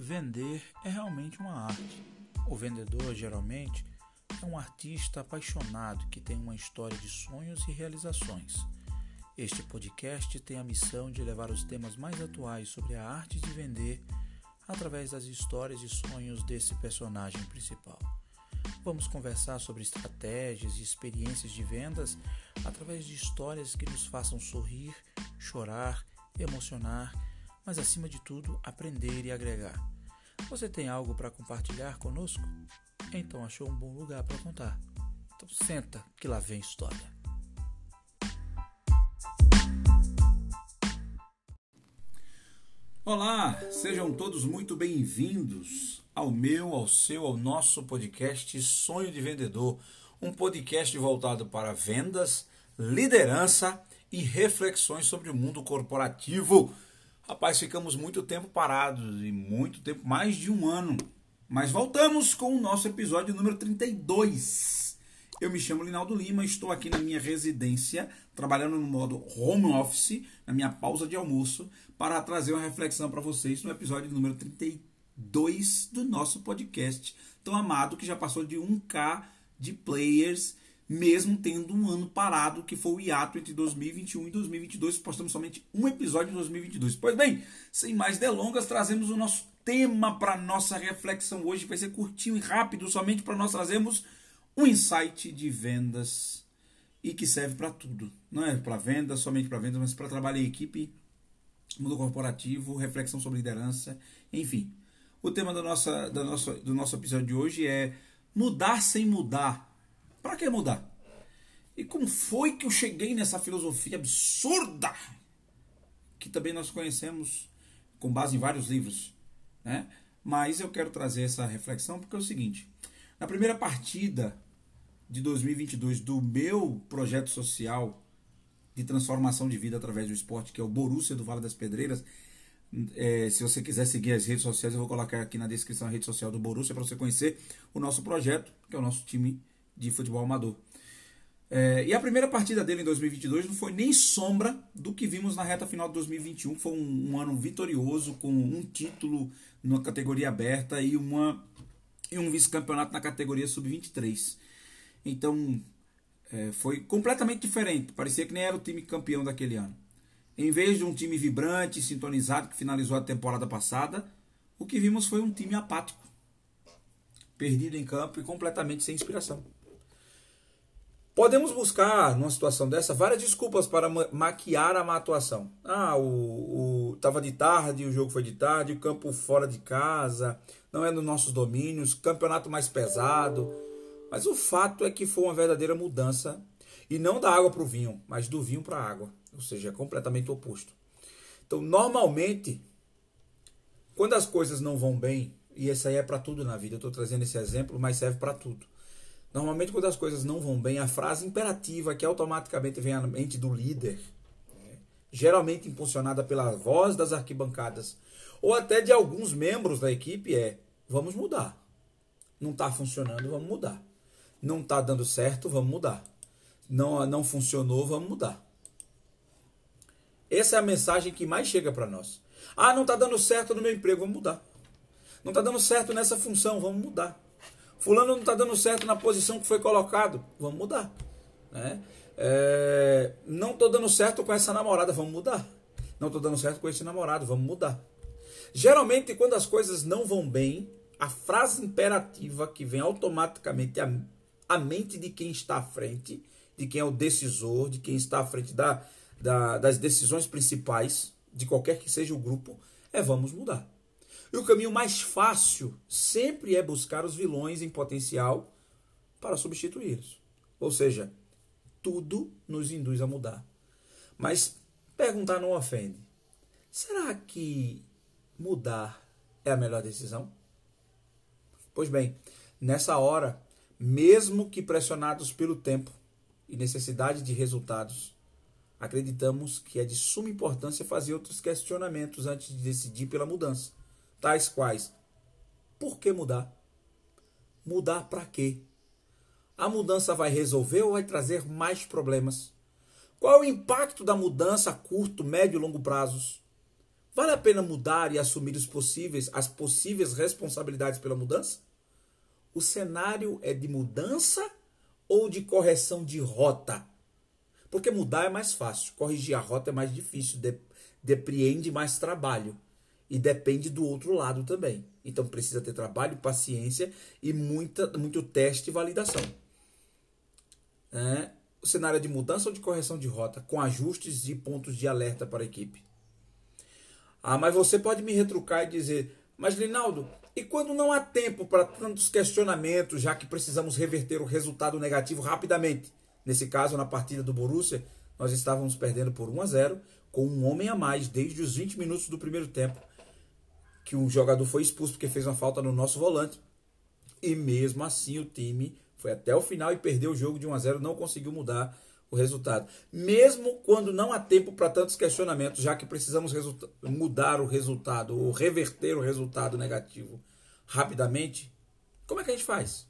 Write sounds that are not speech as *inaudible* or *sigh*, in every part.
Vender é realmente uma arte. O vendedor, geralmente, é um artista apaixonado que tem uma história de sonhos e realizações. Este podcast tem a missão de levar os temas mais atuais sobre a arte de vender através das histórias e sonhos desse personagem principal. Vamos conversar sobre estratégias e experiências de vendas através de histórias que nos façam sorrir, chorar, emocionar mas acima de tudo, aprender e agregar. Você tem algo para compartilhar conosco? Então achou um bom lugar para contar. Então senta que lá vem história. Olá, sejam todos muito bem-vindos ao meu, ao seu, ao nosso podcast Sonho de Vendedor, um podcast voltado para vendas, liderança e reflexões sobre o mundo corporativo Rapaz, ficamos muito tempo parados e muito tempo, mais de um ano. Mas voltamos com o nosso episódio número 32. Eu me chamo Linaldo Lima, estou aqui na minha residência, trabalhando no modo home office, na minha pausa de almoço, para trazer uma reflexão para vocês no episódio número 32 do nosso podcast, tão amado que já passou de 1K de players mesmo tendo um ano parado, que foi o hiato entre 2021 e 2022. Postamos somente um episódio em 2022. Pois bem, sem mais delongas, trazemos o nosso tema para nossa reflexão hoje. Vai ser curtinho e rápido, somente para nós trazermos um insight de vendas e que serve para tudo. Não é para vendas, somente para vendas, mas para trabalho em equipe, mundo corporativo, reflexão sobre liderança, enfim. O tema da nossa, da nossa, do nosso episódio de hoje é mudar sem mudar para que mudar? E como foi que eu cheguei nessa filosofia absurda que também nós conhecemos com base em vários livros, né? Mas eu quero trazer essa reflexão porque é o seguinte: na primeira partida de 2022 do meu projeto social de transformação de vida através do esporte, que é o Borussia do Vale das Pedreiras, é, se você quiser seguir as redes sociais, eu vou colocar aqui na descrição a rede social do Borussia para você conhecer o nosso projeto, que é o nosso time de futebol amador. É, e a primeira partida dele em 2022 não foi nem sombra do que vimos na reta final de 2021. Foi um, um ano vitorioso, com um título na categoria aberta e, uma, e um vice-campeonato na categoria sub-23. Então é, foi completamente diferente. Parecia que nem era o time campeão daquele ano. Em vez de um time vibrante, sintonizado, que finalizou a temporada passada, o que vimos foi um time apático, perdido em campo e completamente sem inspiração. Podemos buscar, numa situação dessa, várias desculpas para maquiar a má atuação. Ah, o, o tava de tarde, o jogo foi de tarde, o campo fora de casa, não é nos nossos domínios, campeonato mais pesado. Mas o fato é que foi uma verdadeira mudança, e não da água para o vinho, mas do vinho para a água, ou seja, é completamente oposto. Então, normalmente, quando as coisas não vão bem, e isso aí é para tudo na vida, eu estou trazendo esse exemplo, mas serve para tudo Normalmente, quando as coisas não vão bem, a frase imperativa que automaticamente vem à mente do líder, né, geralmente impulsionada pela voz das arquibancadas, ou até de alguns membros da equipe, é: vamos mudar. Não está funcionando, vamos mudar. Não está dando certo, vamos mudar. Não, não funcionou, vamos mudar. Essa é a mensagem que mais chega para nós. Ah, não está dando certo no meu emprego, vamos mudar. Não está dando certo nessa função, vamos mudar. Fulano não está dando certo na posição que foi colocado. Vamos mudar. Né? É, não estou dando certo com essa namorada. Vamos mudar. Não estou dando certo com esse namorado. Vamos mudar. Geralmente, quando as coisas não vão bem, a frase imperativa que vem automaticamente à, à mente de quem está à frente, de quem é o decisor, de quem está à frente da, da, das decisões principais, de qualquer que seja o grupo, é vamos mudar. E o caminho mais fácil sempre é buscar os vilões em potencial para substituí-los. Ou seja, tudo nos induz a mudar. Mas perguntar não ofende. Será que mudar é a melhor decisão? Pois bem, nessa hora, mesmo que pressionados pelo tempo e necessidade de resultados, acreditamos que é de suma importância fazer outros questionamentos antes de decidir pela mudança tais quais: por que mudar? Mudar para quê? A mudança vai resolver ou vai trazer mais problemas? Qual é o impacto da mudança a curto, médio e longo prazos? Vale a pena mudar e assumir os possíveis, as possíveis responsabilidades pela mudança? O cenário é de mudança ou de correção de rota? Porque mudar é mais fácil, corrigir a rota é mais difícil, de, depreende mais trabalho e depende do outro lado também. Então precisa ter trabalho, paciência e muita, muito teste e validação. É, o cenário é de mudança ou de correção de rota, com ajustes e pontos de alerta para a equipe. Ah, mas você pode me retrucar e dizer, mas Linaldo, e quando não há tempo para tantos questionamentos, já que precisamos reverter o resultado negativo rapidamente? Nesse caso, na partida do Borussia, nós estávamos perdendo por 1 a 0, com um homem a mais desde os 20 minutos do primeiro tempo, que um jogador foi expulso porque fez uma falta no nosso volante. E mesmo assim o time foi até o final e perdeu o jogo de 1 a 0, não conseguiu mudar o resultado. Mesmo quando não há tempo para tantos questionamentos, já que precisamos mudar o resultado ou reverter o resultado negativo rapidamente, como é que a gente faz?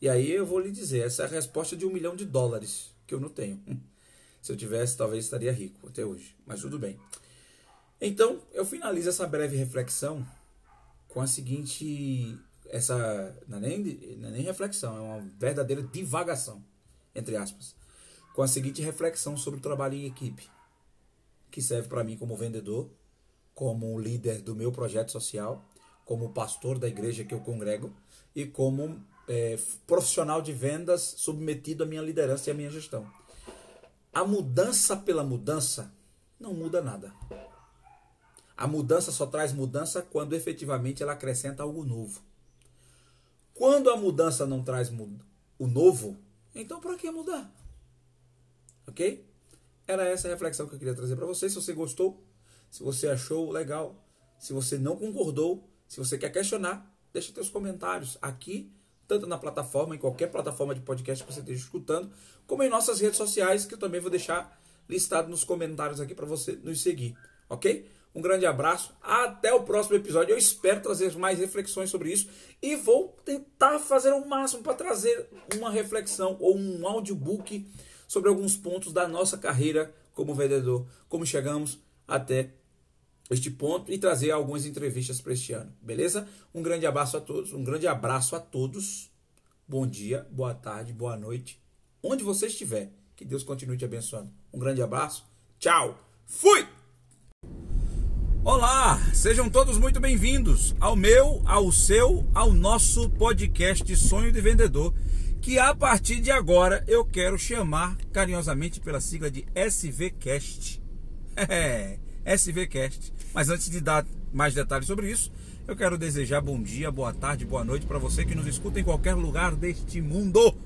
E aí eu vou lhe dizer, essa é a resposta de um milhão de dólares que eu não tenho. *laughs* Se eu tivesse, talvez estaria rico até hoje, mas tudo bem. Então, eu finalizo essa breve reflexão com a seguinte essa não é, nem, não é nem reflexão, é uma verdadeira divagação, entre aspas, com a seguinte reflexão sobre o trabalho em equipe, que serve para mim como vendedor, como líder do meu projeto social, como pastor da igreja que eu congrego e como é, profissional de vendas submetido à minha liderança e à minha gestão. A mudança pela mudança não muda nada. A mudança só traz mudança quando efetivamente ela acrescenta algo novo. Quando a mudança não traz o novo, então para que mudar? Ok? Era essa a reflexão que eu queria trazer para você. Se você gostou, se você achou legal, se você não concordou, se você quer questionar, deixa seus comentários aqui, tanto na plataforma, em qualquer plataforma de podcast que você esteja escutando, como em nossas redes sociais, que eu também vou deixar listado nos comentários aqui para você nos seguir, ok? Um grande abraço. Até o próximo episódio. Eu espero trazer mais reflexões sobre isso e vou tentar fazer o máximo para trazer uma reflexão ou um audiobook sobre alguns pontos da nossa carreira como vendedor, como chegamos até este ponto e trazer algumas entrevistas para este ano. Beleza? Um grande abraço a todos, um grande abraço a todos. Bom dia, boa tarde, boa noite, onde você estiver. Que Deus continue te abençoando. Um grande abraço. Tchau. Fui. Olá, sejam todos muito bem-vindos ao meu, ao seu, ao nosso podcast Sonho de Vendedor, que a partir de agora eu quero chamar carinhosamente pela sigla de SVCast. É, *laughs* SVCast. Mas antes de dar mais detalhes sobre isso, eu quero desejar bom dia, boa tarde, boa noite para você que nos escuta em qualquer lugar deste mundo.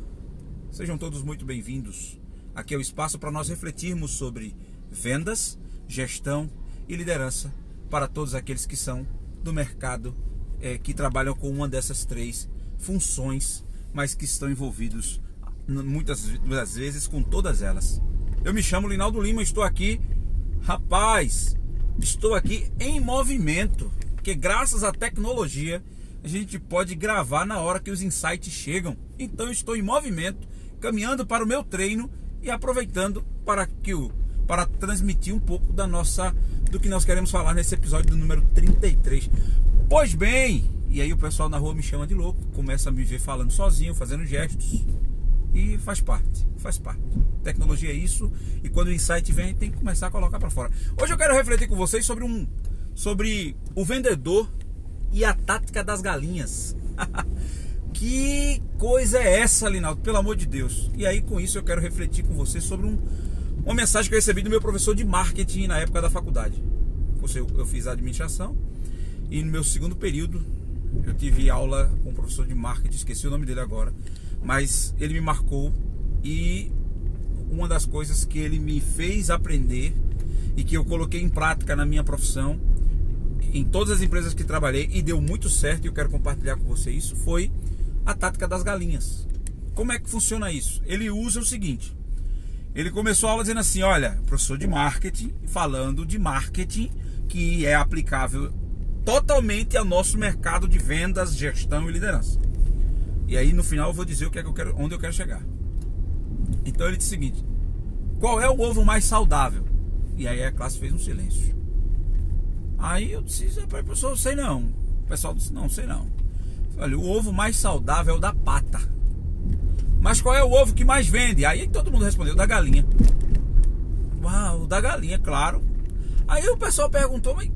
Sejam todos muito bem-vindos. Aqui é o espaço para nós refletirmos sobre vendas, gestão e liderança para todos aqueles que são do mercado, é, que trabalham com uma dessas três funções, mas que estão envolvidos muitas, muitas vezes com todas elas. Eu me chamo Linaldo Lima, estou aqui, rapaz, estou aqui em movimento, porque graças à tecnologia a gente pode gravar na hora que os insights chegam. Então eu estou em movimento, caminhando para o meu treino e aproveitando para que o para transmitir um pouco da nossa do que nós queremos falar nesse episódio do número 33. Pois bem, e aí o pessoal na rua me chama de louco, começa a me ver falando sozinho, fazendo gestos. E faz parte, faz parte. Tecnologia é isso, e quando o insight vem, tem que começar a colocar para fora. Hoje eu quero refletir com vocês sobre um sobre o vendedor e a tática das galinhas. *laughs* que coisa é essa, Linaldo? Pelo amor de Deus. E aí com isso eu quero refletir com vocês sobre um uma mensagem que eu recebi do meu professor de marketing na época da faculdade. Eu, eu fiz administração e no meu segundo período eu tive aula com um professor de marketing, esqueci o nome dele agora, mas ele me marcou e uma das coisas que ele me fez aprender e que eu coloquei em prática na minha profissão, em todas as empresas que trabalhei e deu muito certo e eu quero compartilhar com você isso, foi a tática das galinhas. Como é que funciona isso? Ele usa o seguinte: ele começou a aula dizendo assim: olha, professor de marketing, falando de marketing que é aplicável totalmente ao nosso mercado de vendas, gestão e liderança. E aí no final eu vou dizer o que é que eu quero, onde eu quero chegar. Então ele disse o seguinte: qual é o ovo mais saudável? E aí a classe fez um silêncio. Aí eu disse, professor, sei não. O pessoal disse, não, sei não. Olha, o ovo mais saudável é o da pata. Mas qual é o ovo que mais vende? Aí todo mundo respondeu, da galinha. Uau, o da galinha, claro. Aí o pessoal perguntou, mas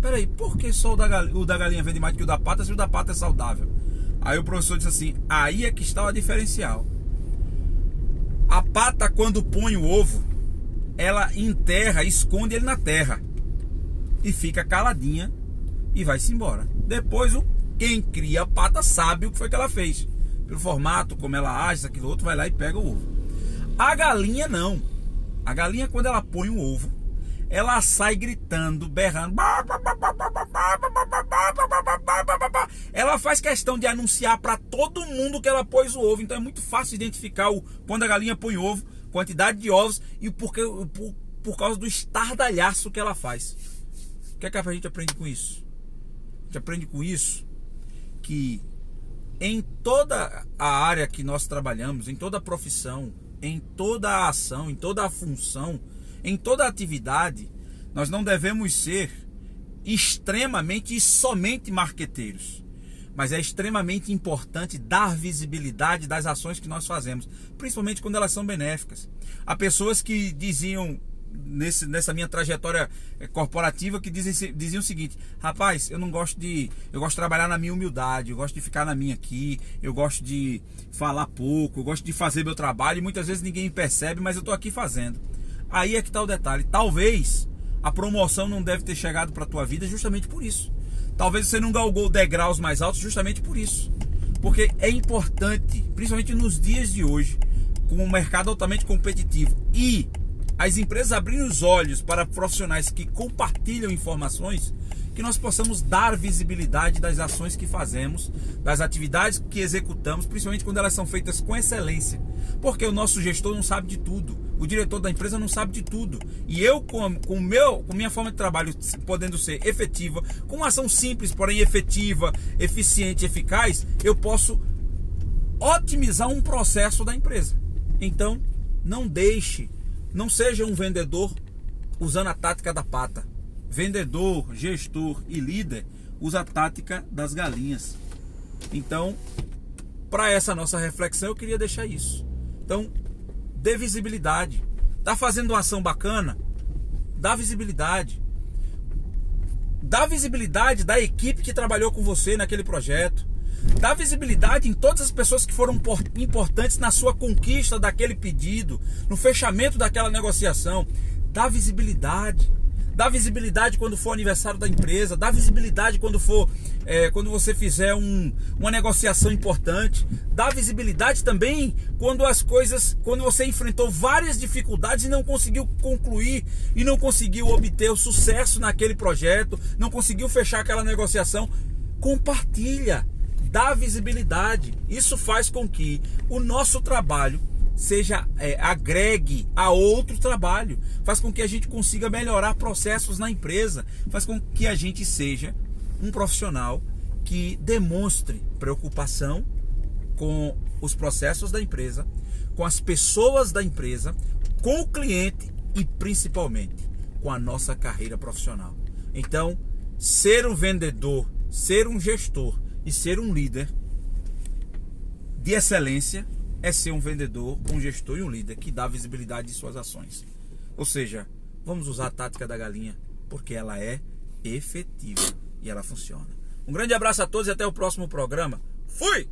peraí, por que só o da, galinha, o da galinha vende mais que o da pata se o da pata é saudável? Aí o professor disse assim, aí é que está o diferencial. A pata, quando põe o ovo, ela enterra, esconde ele na terra. E fica caladinha e vai-se embora. Depois, quem cria a pata sabe o que foi que ela fez. Pelo formato, como ela age, aquilo outro, vai lá e pega o ovo. A galinha não. A galinha, quando ela põe o ovo, ela sai gritando, berrando. Ela faz questão de anunciar para todo mundo que ela pôs o ovo. Então é muito fácil identificar o quando a galinha põe ovo, quantidade de ovos e porque, por, por causa do estardalhaço que ela faz. O que, é que a gente aprende com isso? A gente aprende com isso que em toda a área que nós trabalhamos, em toda a profissão, em toda a ação, em toda a função, em toda atividade, nós não devemos ser extremamente e somente marqueteiros. Mas é extremamente importante dar visibilidade das ações que nós fazemos, principalmente quando elas são benéficas. Há pessoas que diziam nesse, nessa minha trajetória eh, corporativa que dizem, diziam o seguinte: rapaz, eu não gosto de. Eu gosto de trabalhar na minha humildade, eu gosto de ficar na minha aqui, eu gosto de falar pouco, eu gosto de fazer meu trabalho e muitas vezes ninguém percebe, mas eu estou aqui fazendo. Aí é que está o detalhe. Talvez a promoção não deve ter chegado para tua vida justamente por isso. Talvez você não galgou degraus mais altos justamente por isso. Porque é importante, principalmente nos dias de hoje, com um mercado altamente competitivo e as empresas abrindo os olhos para profissionais que compartilham informações, que nós possamos dar visibilidade das ações que fazemos, das atividades que executamos, principalmente quando elas são feitas com excelência. Porque o nosso gestor não sabe de tudo, o diretor da empresa não sabe de tudo. E eu, com, com, meu, com minha forma de trabalho podendo ser efetiva, com uma ação simples, porém efetiva, eficiente, eficaz, eu posso otimizar um processo da empresa. Então, não deixe, não seja um vendedor usando a tática da pata vendedor, gestor e líder usa a tática das galinhas. Então, para essa nossa reflexão, eu queria deixar isso. Então, dê visibilidade. Tá fazendo uma ação bacana? Dá visibilidade. Dá visibilidade da equipe que trabalhou com você naquele projeto. Dá visibilidade em todas as pessoas que foram importantes na sua conquista daquele pedido, no fechamento daquela negociação. Dá visibilidade. Dá visibilidade quando for aniversário da empresa, dá visibilidade quando for é, quando você fizer um, uma negociação importante, dá visibilidade também quando as coisas, quando você enfrentou várias dificuldades e não conseguiu concluir e não conseguiu obter o sucesso naquele projeto, não conseguiu fechar aquela negociação, compartilha, dá visibilidade. Isso faz com que o nosso trabalho seja é, agregue a outro trabalho, faz com que a gente consiga melhorar processos na empresa, faz com que a gente seja um profissional que demonstre preocupação com os processos da empresa, com as pessoas da empresa, com o cliente e principalmente com a nossa carreira profissional. Então, ser um vendedor, ser um gestor e ser um líder de excelência é ser um vendedor, um gestor e um líder que dá visibilidade de suas ações. Ou seja, vamos usar a tática da galinha, porque ela é efetiva e ela funciona. Um grande abraço a todos e até o próximo programa. Fui!